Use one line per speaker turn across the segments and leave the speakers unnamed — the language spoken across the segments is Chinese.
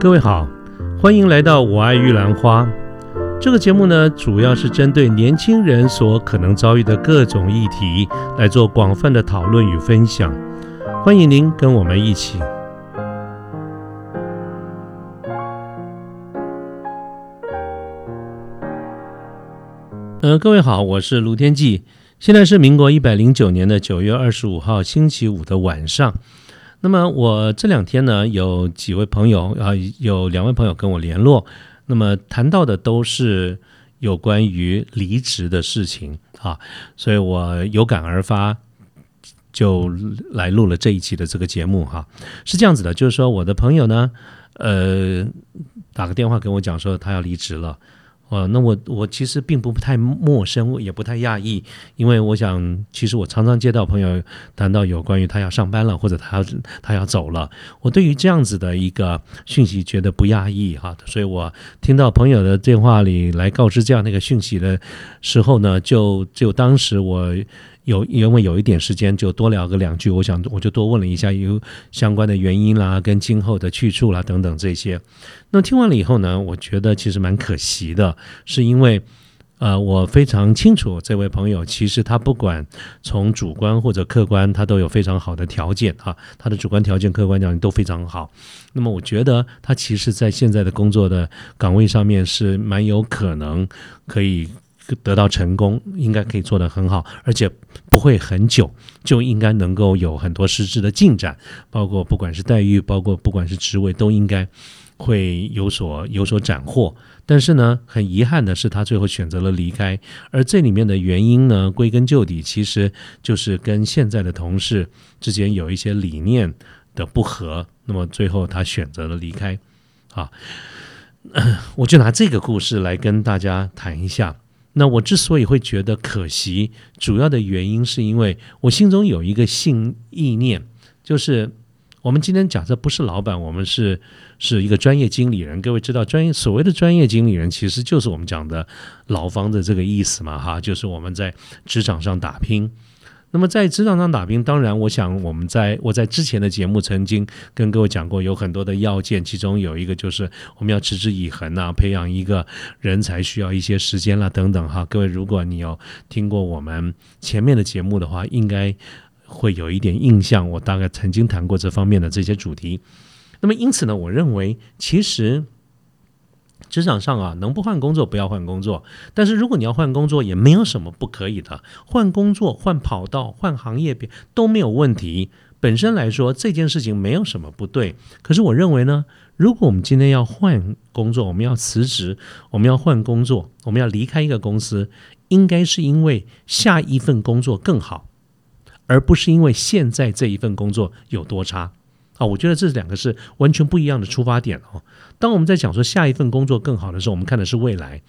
各位好，欢迎来到《我爱玉兰花》这个节目呢，主要是针对年轻人所可能遭遇的各种议题来做广泛的讨论与分享。欢迎您跟我们一起。呃，各位好，我是卢天记，现在是民国一百零九年的九月二十五号星期五的晚上。那么我这两天呢，有几位朋友啊，有两位朋友跟我联络，那么谈到的都是有关于离职的事情啊，所以我有感而发，就来录了这一期的这个节目哈。是这样子的，就是说我的朋友呢，呃，打个电话跟我讲说他要离职了。哦，那我我其实并不太陌生，也不太讶异，因为我想，其实我常常接到朋友谈到有关于他要上班了，或者他他要走了，我对于这样子的一个讯息觉得不讶异哈，所以我听到朋友的电话里来告知这样的一个讯息的时候呢，就就当时我。有因为有一点时间，就多聊个两句。我想我就多问了一下有相关的原因啦，跟今后的去处啦等等这些。那听完了以后呢，我觉得其实蛮可惜的，是因为呃，我非常清楚这位朋友其实他不管从主观或者客观，他都有非常好的条件啊，他的主观条件、客观条件都非常好。那么我觉得他其实在现在的工作的岗位上面是蛮有可能可以。得到成功，应该可以做得很好，而且不会很久，就应该能够有很多实质的进展，包括不管是待遇，包括不管是职位，都应该会有所有所斩获。但是呢，很遗憾的是，他最后选择了离开，而这里面的原因呢，归根究底，其实就是跟现在的同事之间有一些理念的不合。那么最后他选择了离开。啊，我就拿这个故事来跟大家谈一下。那我之所以会觉得可惜，主要的原因是因为我心中有一个信意念，就是我们今天假设不是老板，我们是是一个专业经理人。各位知道，专业所谓的专业经理人，其实就是我们讲的劳方的这个意思嘛，哈，就是我们在职场上打拼。那么在职场上打拼，当然，我想我们在我在之前的节目曾经跟各位讲过，有很多的要件，其中有一个就是我们要持之以恒啊，培养一个人才需要一些时间啦，等等哈。各位，如果你有听过我们前面的节目的话，应该会有一点印象，我大概曾经谈过这方面的这些主题。那么因此呢，我认为其实。职场上啊，能不换工作不要换工作，但是如果你要换工作，也没有什么不可以的。换工作、换跑道、换行业别都没有问题。本身来说，这件事情没有什么不对。可是我认为呢，如果我们今天要换工作，我们要辞职，我们要换工作，我们要离开一个公司，应该是因为下一份工作更好，而不是因为现在这一份工作有多差。啊，我觉得这两个是完全不一样的出发点哦。当我们在讲说下一份工作更好的时候，我们看的是未来。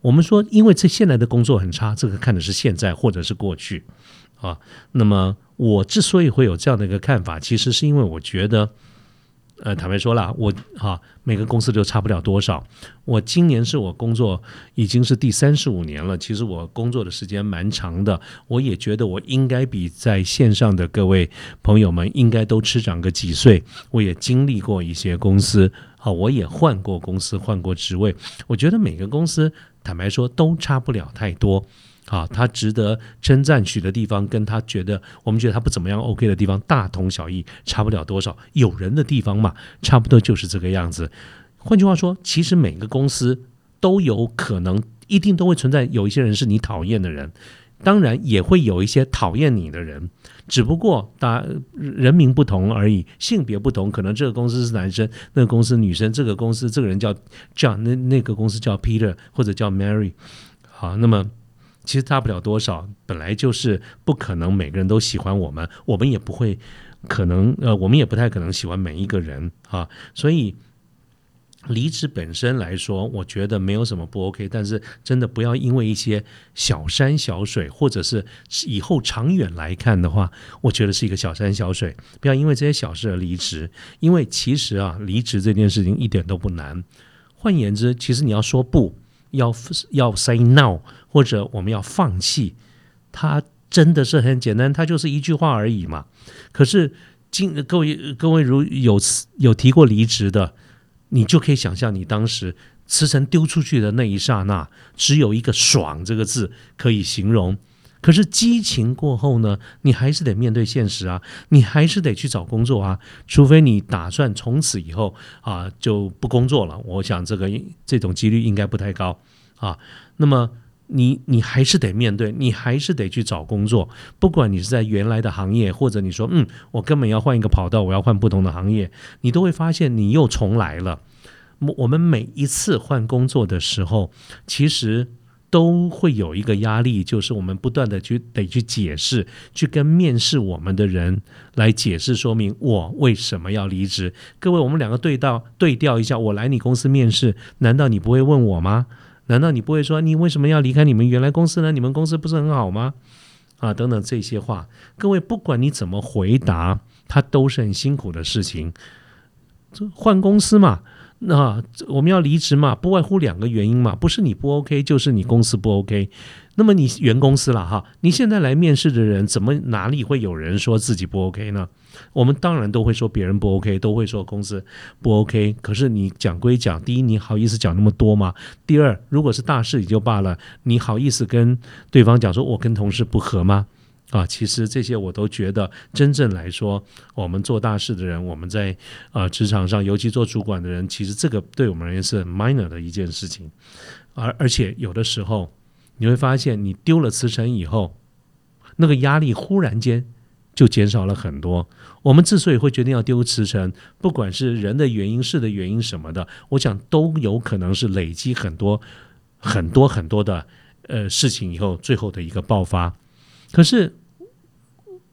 我们说，因为这现在的工作很差，这个看的是现在或者是过去啊。那么我之所以会有这样的一个看法，其实是因为我觉得。呃，坦白说了，我哈每个公司都差不了多少。我今年是我工作已经是第三十五年了，其实我工作的时间蛮长的。我也觉得我应该比在线上的各位朋友们应该都吃长个几岁。我也经历过一些公司，啊，我也换过公司，换过职位。我觉得每个公司坦白说都差不了太多。啊，他值得称赞许的地方，跟他觉得我们觉得他不怎么样 OK 的地方，大同小异，差不了多少。有人的地方嘛，差不多就是这个样子。换句话说，其实每个公司都有可能，一定都会存在有一些人是你讨厌的人，当然也会有一些讨厌你的人，只不过大人名不同而已，性别不同，可能这个公司是男生，那个公司女生，这个公司这个人叫叫那那个公司叫 Peter 或者叫 Mary。好，那么。其实大不了多少，本来就是不可能每个人都喜欢我们，我们也不会可能呃，我们也不太可能喜欢每一个人啊。所以离职本身来说，我觉得没有什么不 OK。但是真的不要因为一些小山小水，或者是以后长远来看的话，我觉得是一个小山小水，不要因为这些小事而离职。因为其实啊，离职这件事情一点都不难。换言之，其实你要说不。要要 say no，或者我们要放弃，它真的是很简单，它就是一句话而已嘛。可是，今各位各位如有有提过离职的，你就可以想象，你当时辞呈丢出去的那一刹那，只有一个“爽”这个字可以形容。可是激情过后呢，你还是得面对现实啊，你还是得去找工作啊，除非你打算从此以后啊就不工作了。我想这个这种几率应该不太高啊。那么你你还是得面对，你还是得去找工作，不管你是在原来的行业，或者你说嗯，我根本要换一个跑道，我要换不同的行业，你都会发现你又重来了。我我们每一次换工作的时候，其实。都会有一个压力，就是我们不断的去得去解释，去跟面试我们的人来解释说明我为什么要离职。各位，我们两个对到对调一下，我来你公司面试，难道你不会问我吗？难道你不会说你为什么要离开你们原来公司呢？你们公司不是很好吗？啊，等等这些话，各位不管你怎么回答，它都是很辛苦的事情。这换公司嘛。那我们要离职嘛，不外乎两个原因嘛，不是你不 OK，就是你公司不 OK。那么你原公司了哈，你现在来面试的人，怎么哪里会有人说自己不 OK 呢？我们当然都会说别人不 OK，都会说公司不 OK。可是你讲归讲，第一你好意思讲那么多吗？第二，如果是大事也就罢了，你好意思跟对方讲说我跟同事不和吗？啊，其实这些我都觉得，真正来说，我们做大事的人，我们在呃职场上，尤其做主管的人，其实这个对我们而言是 minor 的一件事情。而而且有的时候，你会发现，你丢了辞呈以后，那个压力忽然间就减少了很多。我们之所以会决定要丢辞呈，不管是人的原因、事的原因什么的，我想都有可能是累积很多很多很多的呃事情以后，最后的一个爆发。可是。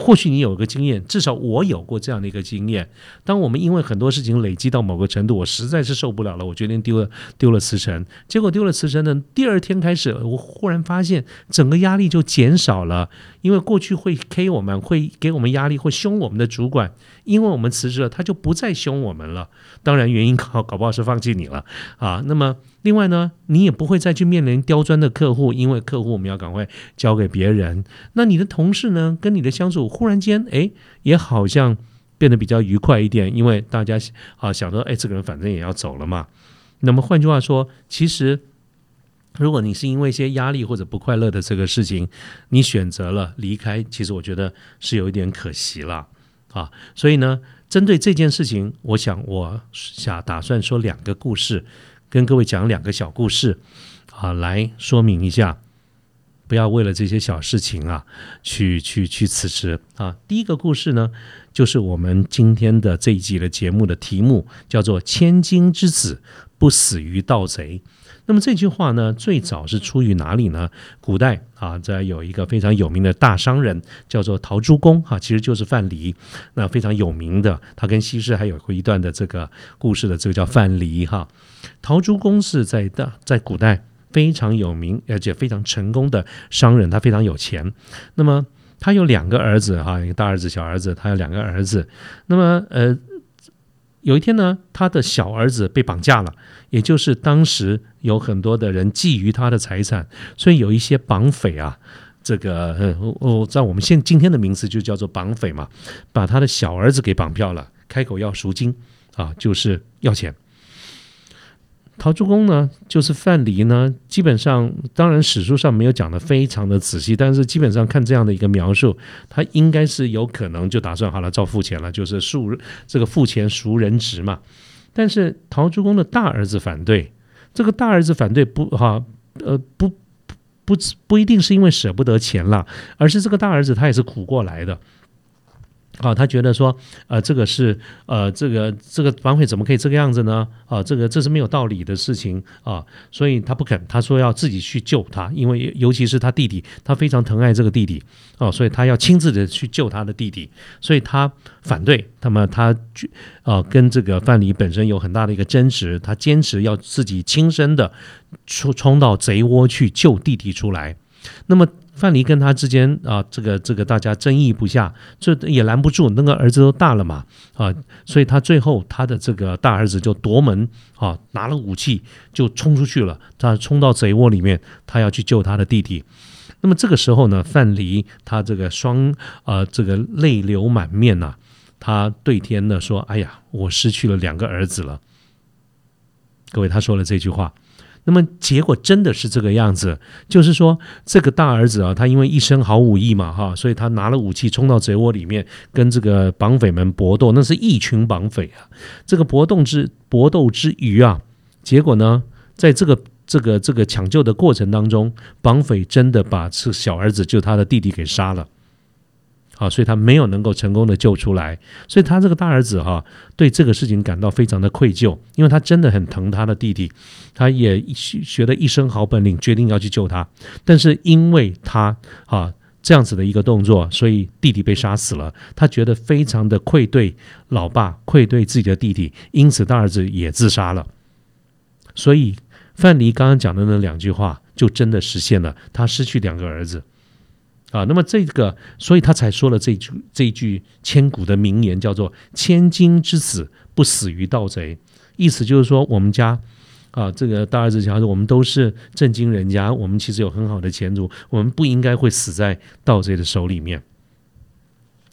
或许你有个经验，至少我有过这样的一个经验。当我们因为很多事情累积到某个程度，我实在是受不了了，我决定丢了丢了辞呈。结果丢了辞呈的第二天开始，我忽然发现整个压力就减少了。因为过去会 K 我们，会给我们压力，会凶我们的主管，因为我们辞职了，他就不再凶我们了。当然，原因搞搞不好是放弃你了啊。那么。另外呢，你也不会再去面临刁钻的客户，因为客户我们要赶快交给别人。那你的同事呢，跟你的相处忽然间，哎，也好像变得比较愉快一点，因为大家啊想说，哎，这个人反正也要走了嘛。那么换句话说，其实如果你是因为一些压力或者不快乐的这个事情，你选择了离开，其实我觉得是有一点可惜了啊。所以呢，针对这件事情，我想我想打算说两个故事。跟各位讲两个小故事，啊，来说明一下，不要为了这些小事情啊，去去去辞职啊。第一个故事呢，就是我们今天的这一集的节目的题目叫做“千金之子不死于盗贼”。那么这句话呢，最早是出于哪里呢？古代啊，在有一个非常有名的大商人叫做陶朱公哈，其实就是范蠡，那非常有名的，他跟西施还有过一段的这个故事的，这个叫范蠡哈。陶朱公是在大在古代非常有名而且非常成功的商人，他非常有钱。那么他有两个儿子哈，一个大儿子、小儿子，他有两个儿子。那么呃，有一天呢，他的小儿子被绑架了，也就是当时有很多的人觊觎他的财产，所以有一些绑匪啊，这个哦，在我们现今天的名字就叫做绑匪嘛，把他的小儿子给绑票了，开口要赎金啊，就是要钱。陶朱公呢，就是范蠡呢，基本上当然史书上没有讲的非常的仔细，但是基本上看这样的一个描述，他应该是有可能就打算好了照付钱了，就是赎这个付钱赎人质嘛。但是陶朱公的大儿子反对，这个大儿子反对不哈呃不不不一定是因为舍不得钱了，而是这个大儿子他也是苦过来的。啊，他觉得说，呃，这个是，呃，这个这个绑匪怎么可以这个样子呢？啊，这个这是没有道理的事情啊，所以他不肯，他说要自己去救他，因为尤其是他弟弟，他非常疼爱这个弟弟，哦，所以他要亲自的去救他的弟弟，所以他反对。那么他，呃，跟这个范蠡本身有很大的一个争执，他坚持要自己亲身的冲冲到贼窝去救弟弟出来。那么。范蠡跟他之间啊，这个这个大家争议不下，这也拦不住，那个儿子都大了嘛啊，所以他最后他的这个大儿子就夺门啊，拿了武器就冲出去了，他冲到贼窝里面，他要去救他的弟弟。那么这个时候呢，范蠡他这个双呃这个泪流满面呐，他对天呢说：“哎呀，我失去了两个儿子了。”各位，他说了这句话。那么结果真的是这个样子，就是说这个大儿子啊，他因为一身好武艺嘛，哈，所以他拿了武器冲到贼窝里面，跟这个绑匪们搏斗，那是一群绑匪啊。这个搏斗之搏斗之余啊，结果呢，在这个这个这个抢救的过程当中，绑匪真的把这小儿子就他的弟弟给杀了。啊，所以他没有能够成功的救出来，所以他这个大儿子哈，对这个事情感到非常的愧疚，因为他真的很疼他的弟弟，他也学学了一身好本领，决定要去救他，但是因为他啊这样子的一个动作，所以弟弟被杀死了，他觉得非常的愧对老爸，愧对自己的弟弟，因此大儿子也自杀了。所以范蠡刚刚讲的那两句话，就真的实现了，他失去两个儿子。啊，那么这个，所以他才说了这句这句千古的名言，叫做“千金之子不死于盗贼”。意思就是说，我们家啊，这个大儿子小儿子，我们都是正经人家，我们其实有很好的前途，我们不应该会死在盗贼的手里面。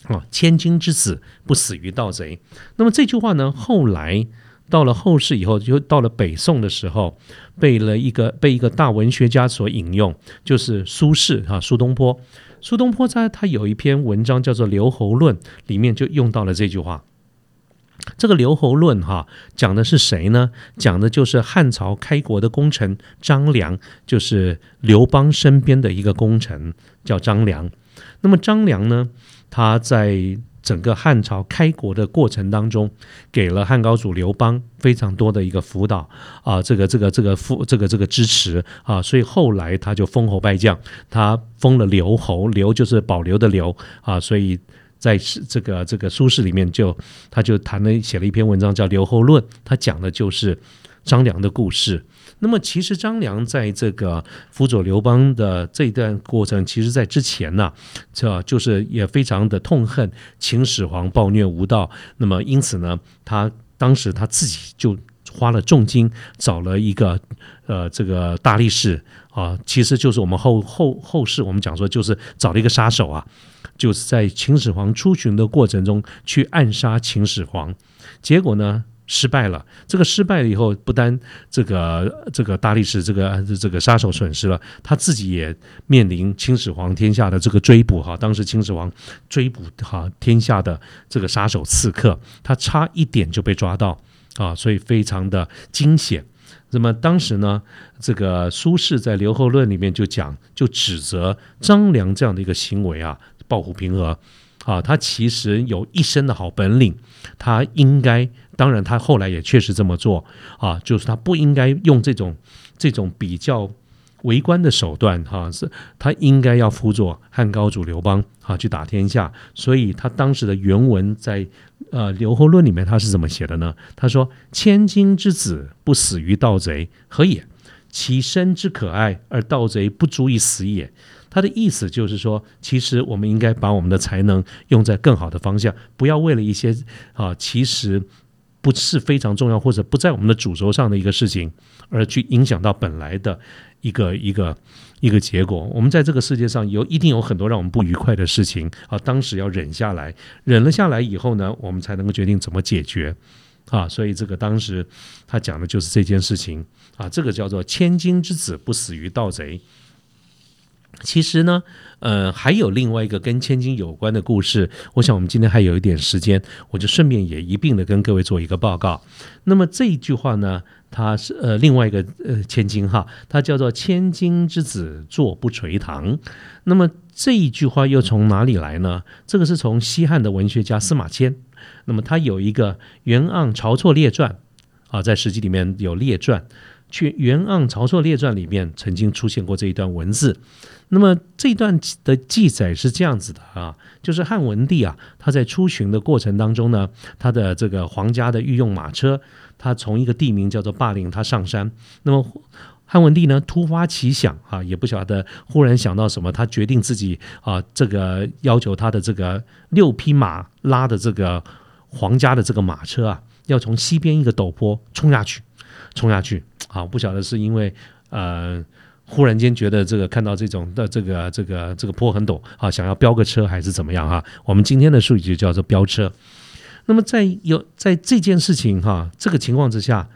啊，千金之子不死于盗贼。那么这句话呢，后来到了后世以后，就到了北宋的时候，被了一个被一个大文学家所引用，就是苏轼啊，苏东坡。苏东坡在他有一篇文章叫做《留侯论》，里面就用到了这句话。这个《留侯论》哈讲的是谁呢？讲的就是汉朝开国的功臣张良，就是刘邦身边的一个功臣，叫张良。那么张良呢，他在。整个汉朝开国的过程当中，给了汉高祖刘邦非常多的一个辅导啊，这个这个这个辅这个这个支持啊，所以后来他就封侯拜将，他封了刘侯，刘就是保留的刘啊，所以在这个这个苏轼里面就他就谈了写了一篇文章叫《刘侯论》，他讲的就是张良的故事。那么，其实张良在这个辅佐刘邦的这一段过程，其实在之前呢，这就是也非常的痛恨秦始皇暴虐无道。那么，因此呢，他当时他自己就花了重金找了一个呃这个大力士啊，其实就是我们后后后世我们讲说，就是找了一个杀手啊，就是在秦始皇出巡的过程中去暗杀秦始皇，结果呢？失败了，这个失败了以后，不单这个这个大力士这个这个杀手损失了，他自己也面临秦始皇天下的这个追捕哈。当时秦始皇追捕哈天下的这个杀手刺客，他差一点就被抓到啊，所以非常的惊险。那么当时呢，这个苏轼在《留后论》里面就讲，就指责张良这样的一个行为啊，抱虎平和啊，他其实有一身的好本领，他应该。当然，他后来也确实这么做啊，就是他不应该用这种这种比较围观的手段哈，是他应该要辅佐汉高祖刘邦啊去打天下。所以他当时的原文在呃《刘后论》里面他是怎么写的呢？他说：“千金之子不死于盗贼，何也？其身之可爱，而盗贼不足以死也。”他的意思就是说，其实我们应该把我们的才能用在更好的方向，不要为了一些啊，其实。不是非常重要，或者不在我们的主轴上的一个事情，而去影响到本来的一个一个一个结果。我们在这个世界上有一定有很多让我们不愉快的事情啊，当时要忍下来，忍了下来以后呢，我们才能够决定怎么解决啊。所以这个当时他讲的就是这件事情啊，这个叫做千金之子不死于盗贼。其实呢，呃，还有另外一个跟千金有关的故事。我想我们今天还有一点时间，我就顺便也一并的跟各位做一个报告。那么这一句话呢，它是呃另外一个呃千金哈，它叫做“千金之子坐不垂堂”。那么这一句话又从哪里来呢？这个是从西汉的文学家司马迁，那么他有一个《袁盎晁错列传》啊，在史记里面有列传，去《袁盎晁错列传》里面曾经出现过这一段文字。那么这段的记载是这样子的啊，就是汉文帝啊，他在出巡的过程当中呢，他的这个皇家的御用马车，他从一个地名叫做霸陵，他上山。那么汉文帝呢，突发奇想啊，也不晓得忽然想到什么，他决定自己啊，这个要求他的这个六匹马拉的这个皇家的这个马车啊，要从西边一个陡坡冲下去，冲下去啊，不晓得是因为呃。忽然间觉得这个看到这种的这个这个这个坡很陡啊，想要飙个车还是怎么样哈？我们今天的术语就叫做飙车。那么在有在这件事情哈这个情况之下，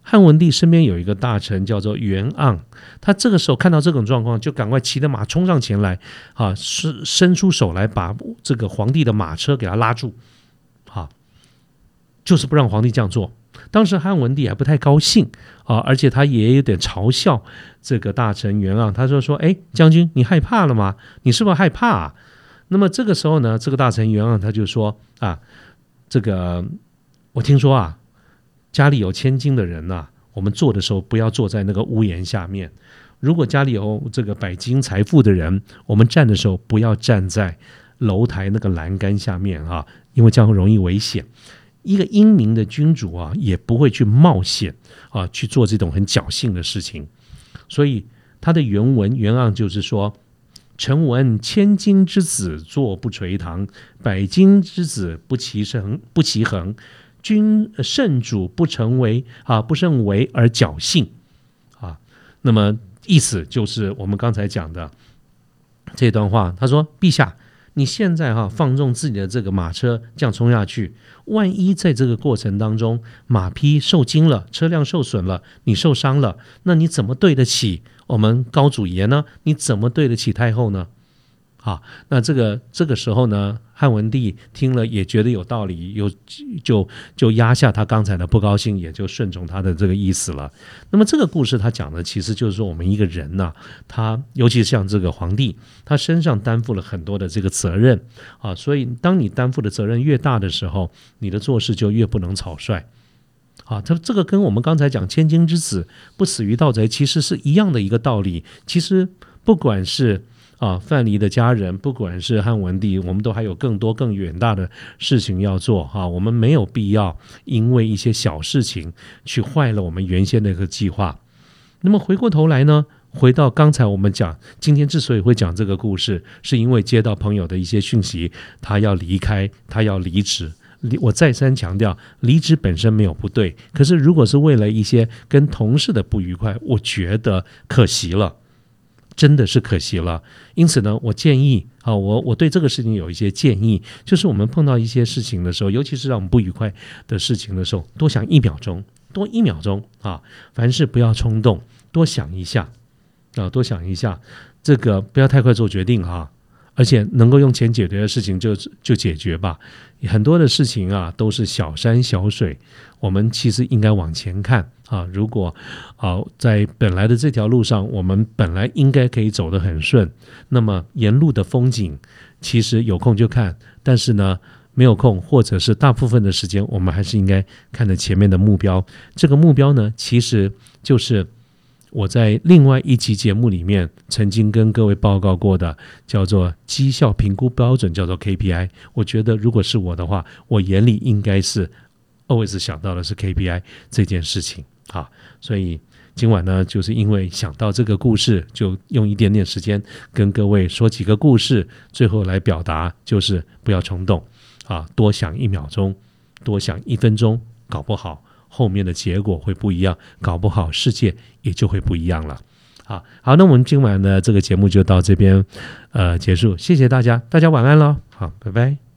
汉文帝身边有一个大臣叫做袁盎，他这个时候看到这种状况，就赶快骑着马冲上前来，啊，伸伸出手来把这个皇帝的马车给他拉住，啊，就是不让皇帝这样做。当时汉文帝还不太高兴啊，而且他也有点嘲笑这个大臣袁盎，他说说，哎，将军，你害怕了吗？你是不是害怕？啊？那么这个时候呢，这个大臣袁盎他就说啊，这个我听说啊。家里有千金的人呐，我们坐的时候不要坐在那个屋檐下面；如果家里有这个百金财富的人，我们站的时候不要站在楼台那个栏杆下面啊，因为这样容易危险。一个英明的君主啊，也不会去冒险啊去做这种很侥幸的事情。所以他的原文原案就是说：“臣闻千金之子坐不垂堂，百金之子不齐衡，不齐衡。”君圣主不成为啊，不胜为而侥幸啊。那么意思就是我们刚才讲的这段话。他说：“陛下，你现在哈放纵自己的这个马车这样冲下去，万一在这个过程当中马匹受惊了，车辆受损了，你受伤了，那你怎么对得起我们高祖爷呢？你怎么对得起太后呢？”好，那这个这个时候呢，汉文帝听了也觉得有道理，又就就压下他刚才的不高兴，也就顺从他的这个意思了。那么这个故事他讲的其实就是说，我们一个人呢，他尤其像这个皇帝，他身上担负了很多的这个责任啊，所以当你担负的责任越大的时候，你的做事就越不能草率。啊，他这个跟我们刚才讲千金之子不死于盗贼，其实是一样的一个道理。其实不管是啊，范蠡的家人，不管是汉文帝，我们都还有更多更远大的事情要做哈。我们没有必要因为一些小事情去坏了我们原先的一个计划。那么回过头来呢，回到刚才我们讲，今天之所以会讲这个故事，是因为接到朋友的一些讯息，他要离开，他要离职。离我再三强调，离职本身没有不对，可是如果是为了一些跟同事的不愉快，我觉得可惜了。真的是可惜了，因此呢，我建议啊，我我对这个事情有一些建议，就是我们碰到一些事情的时候，尤其是让我们不愉快的事情的时候，多想一秒钟，多一秒钟啊，凡事不要冲动，多想一下啊，多想一下，这个不要太快做决定哈。而且能够用钱解决的事情就就解决吧，很多的事情啊都是小山小水，我们其实应该往前看啊。如果啊在本来的这条路上，我们本来应该可以走得很顺，那么沿路的风景其实有空就看，但是呢没有空，或者是大部分的时间，我们还是应该看着前面的目标。这个目标呢，其实就是。我在另外一期节目里面曾经跟各位报告过的，叫做绩效评估标准，叫做 KPI。我觉得如果是我的话，我眼里应该是 always 想到的是 KPI 这件事情啊。所以今晚呢，就是因为想到这个故事，就用一点点时间跟各位说几个故事，最后来表达就是不要冲动啊，多想一秒钟，多想一分钟，搞不好。后面的结果会不一样，搞不好世界也就会不一样了。好，好，那我们今晚的这个节目就到这边，呃，结束。谢谢大家，大家晚安喽。好，拜拜。